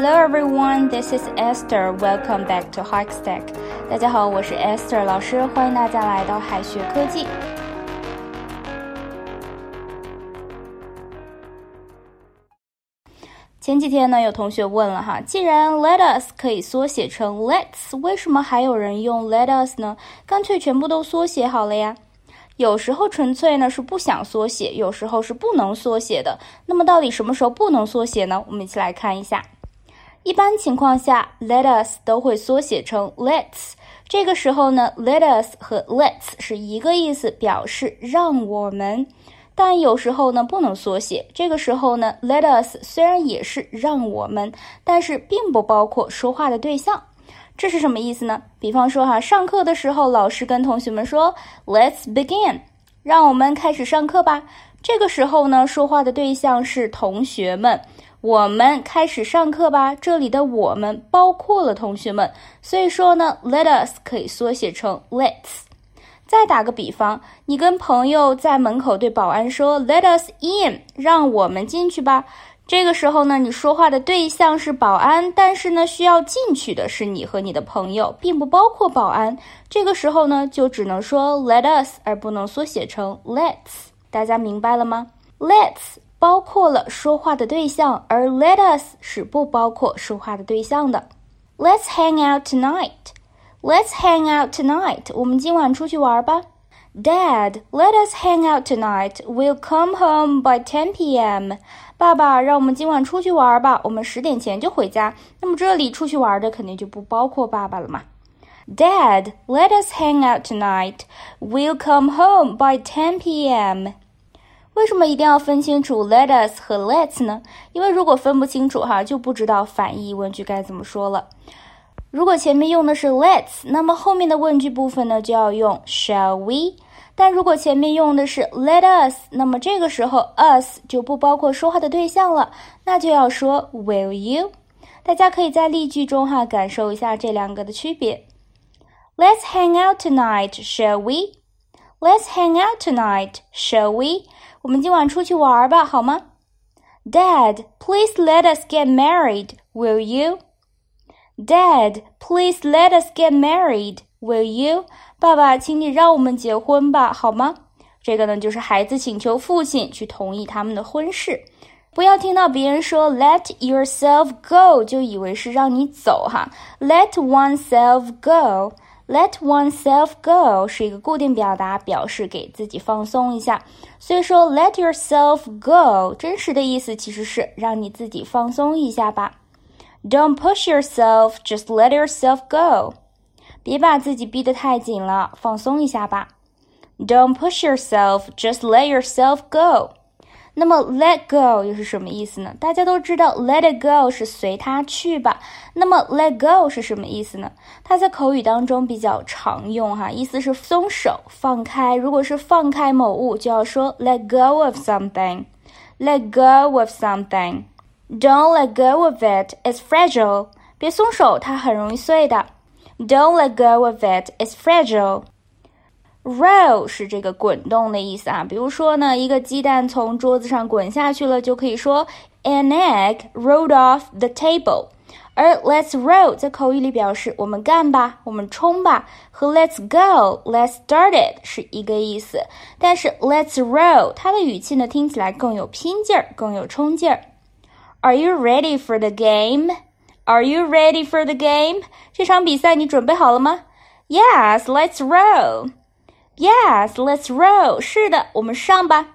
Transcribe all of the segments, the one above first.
Hello everyone, this is Esther. Welcome back to Hikestack. 大家好，我是 Esther 老师，欢迎大家来到海学科技。前几天呢，有同学问了哈，既然 let us 可以缩写成 let's，为什么还有人用 let us 呢？干脆全部都缩写好了呀。有时候纯粹呢是不想缩写，有时候是不能缩写的。那么到底什么时候不能缩写呢？我们一起来看一下。一般情况下，let us 都会缩写成 let's。这个时候呢，let us 和 let's 是一个意思，表示让我们。但有时候呢不能缩写，这个时候呢，let us 虽然也是让我们，但是并不包括说话的对象。这是什么意思呢？比方说哈，上课的时候，老师跟同学们说，Let's begin，让我们开始上课吧。这个时候呢，说话的对象是同学们，我们开始上课吧。这里的我们包括了同学们，所以说呢，Let us 可以缩写成 Let's。再打个比方，你跟朋友在门口对保安说，Let us in，让我们进去吧。这个时候呢，你说话的对象是保安，但是呢，需要进去的是你和你的朋友，并不包括保安。这个时候呢，就只能说 let us，而不能缩写成 let's。大家明白了吗？let's 包括了说话的对象，而 let us 是不包括说话的对象的。Let's hang out tonight. Let's hang out tonight. 我们今晚出去玩吧。Dad, let us hang out tonight. We'll come home by 10 p.m. 爸爸，让我们今晚出去玩吧。我们十点前就回家。那么这里出去玩的肯定就不包括爸爸了嘛。Dad, let us hang out tonight. We'll come home by 10 p.m. 为什么一定要分清楚 let us 和 let's 呢？因为如果分不清楚哈，就不知道反义疑问句该怎么说了。如果前面用的是 let's，那么后面的问句部分呢就要用 shall we。但如果前面用的是 let us，那么这个时候 us 就不包括说话的对象了，那就要说 will you。大家可以在例句中哈感受一下这两个的区别。Let's hang out tonight, shall we? Let's hang out tonight, shall we? 我们今晚出去玩吧，好吗？Dad, please let us get married, will you? Dad, please let us get married, will you? 爸爸，请你让我们结婚吧，好吗？这个呢，就是孩子请求父亲去同意他们的婚事。不要听到别人说 “let yourself go” 就以为是让你走哈。Let oneself Let oneself go 是一个固定表达，表示给自己放松一下。所以说 “let yourself go” 真实的意思其实是让你自己放松一下吧。Don't push yourself, just let yourself go. 别把自己逼得太紧了，放松一下吧。Don't push yourself, just let yourself go. 那么 let go 又是什么意思呢？大家都知道 let it go 是随它去吧。那么 let go 是什么意思呢？它在口语当中比较常用哈，意思是松手、放开。如果是放开某物，就要说 let go of something. Let go of something. Don't let go of it. It's fragile. 别松手，它很容易碎的。Don't let go of it. It's fragile. Roll 是这个滚动的意思啊。比如说呢，一个鸡蛋从桌子上滚下去了，就可以说 An egg rolled off the table. 而 Let's roll 在口语里表示我们干吧，我们冲吧，和 Let's go, Let's start it 是一个意思。但是 Let's roll 它的语气呢，听起来更有拼劲儿，更有冲劲儿。Are you ready for the game? Are you ready for the game? 这场比赛你准备好了吗？Yes, let's roll. Yes, let's roll. 是的，我们上吧。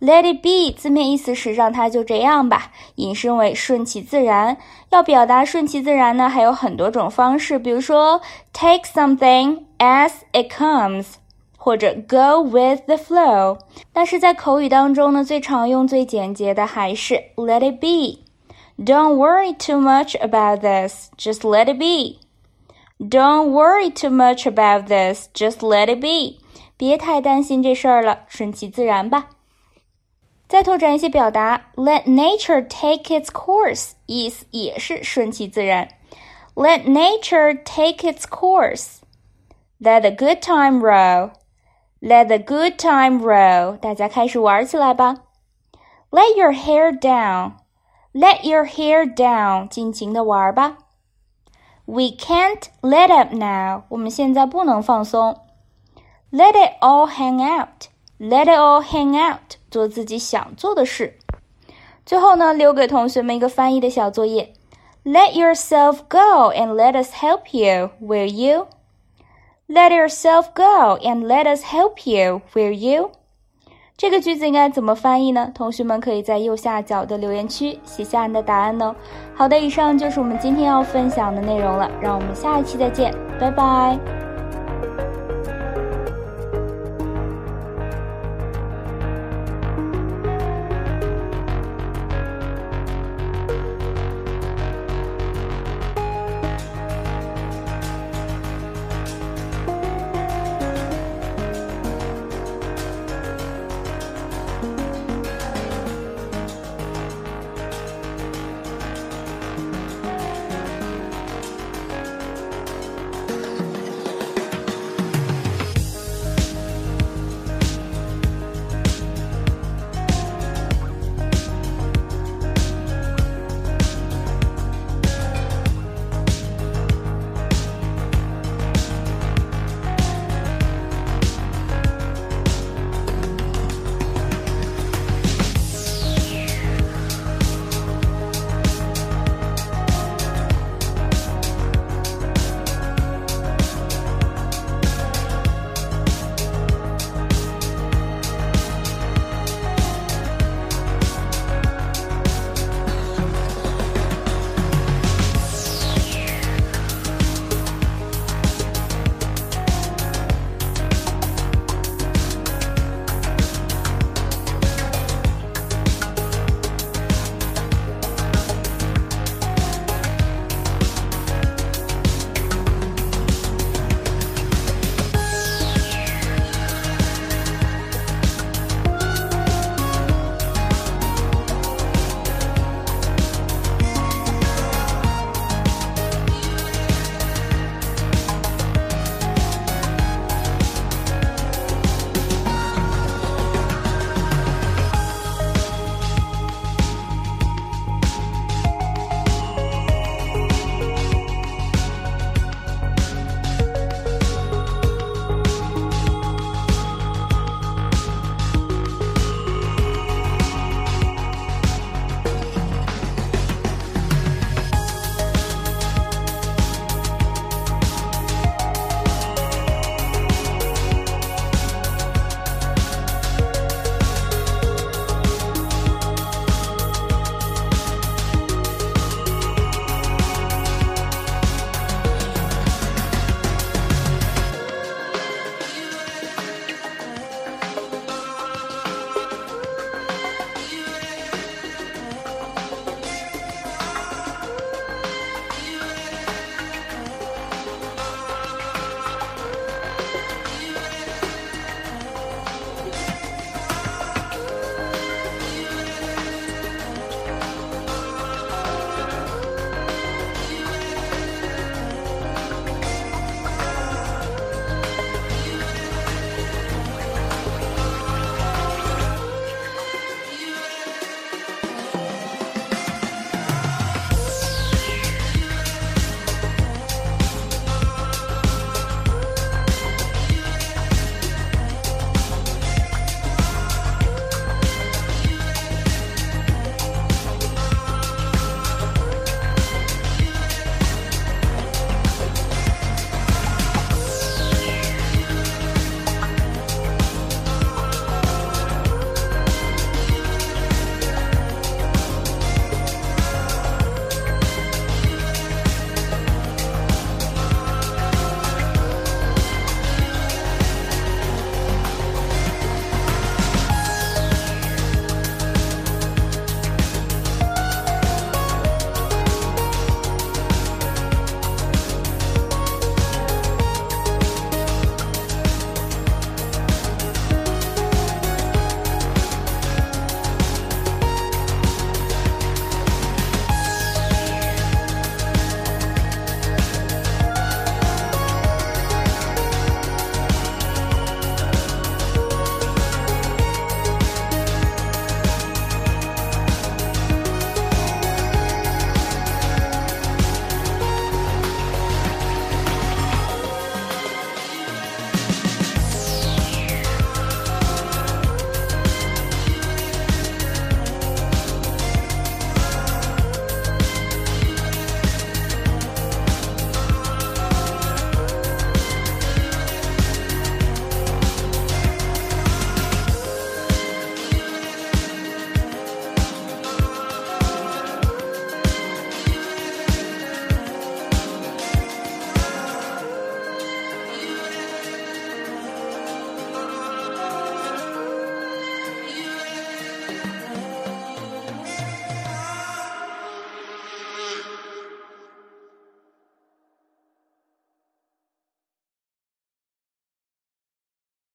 Let it be 字面意思是让它就这样吧，引申为顺其自然。要表达顺其自然呢，还有很多种方式，比如说 take something as it comes，或者 go with the flow。但是在口语当中呢，最常用、最简洁的还是 let it be。don't worry too much about this. Just let it be. Don't worry too much about this. Just let it be. 别太担心这事儿了，顺其自然吧。再拓展一些表达，Let nature take its course，意思也是顺其自然。Let nature take its course. Let the good time roll. Let the good time roll. 大家开始玩起来吧。Let your hair down. Let your hair down，尽情的玩吧。 We can't let up now，我们现在不能放松。Let it all hang out，Let it all hang out，做自己想做的事。最后呢，留给同学们一个翻译的小作业。Let yourself go and let us help you, will you? Let yourself go and let us help you, will you? 这个句子应该怎么翻译呢？同学们可以在右下角的留言区写下你的答案哦。好的，以上就是我们今天要分享的内容了，让我们下一期再见，拜拜。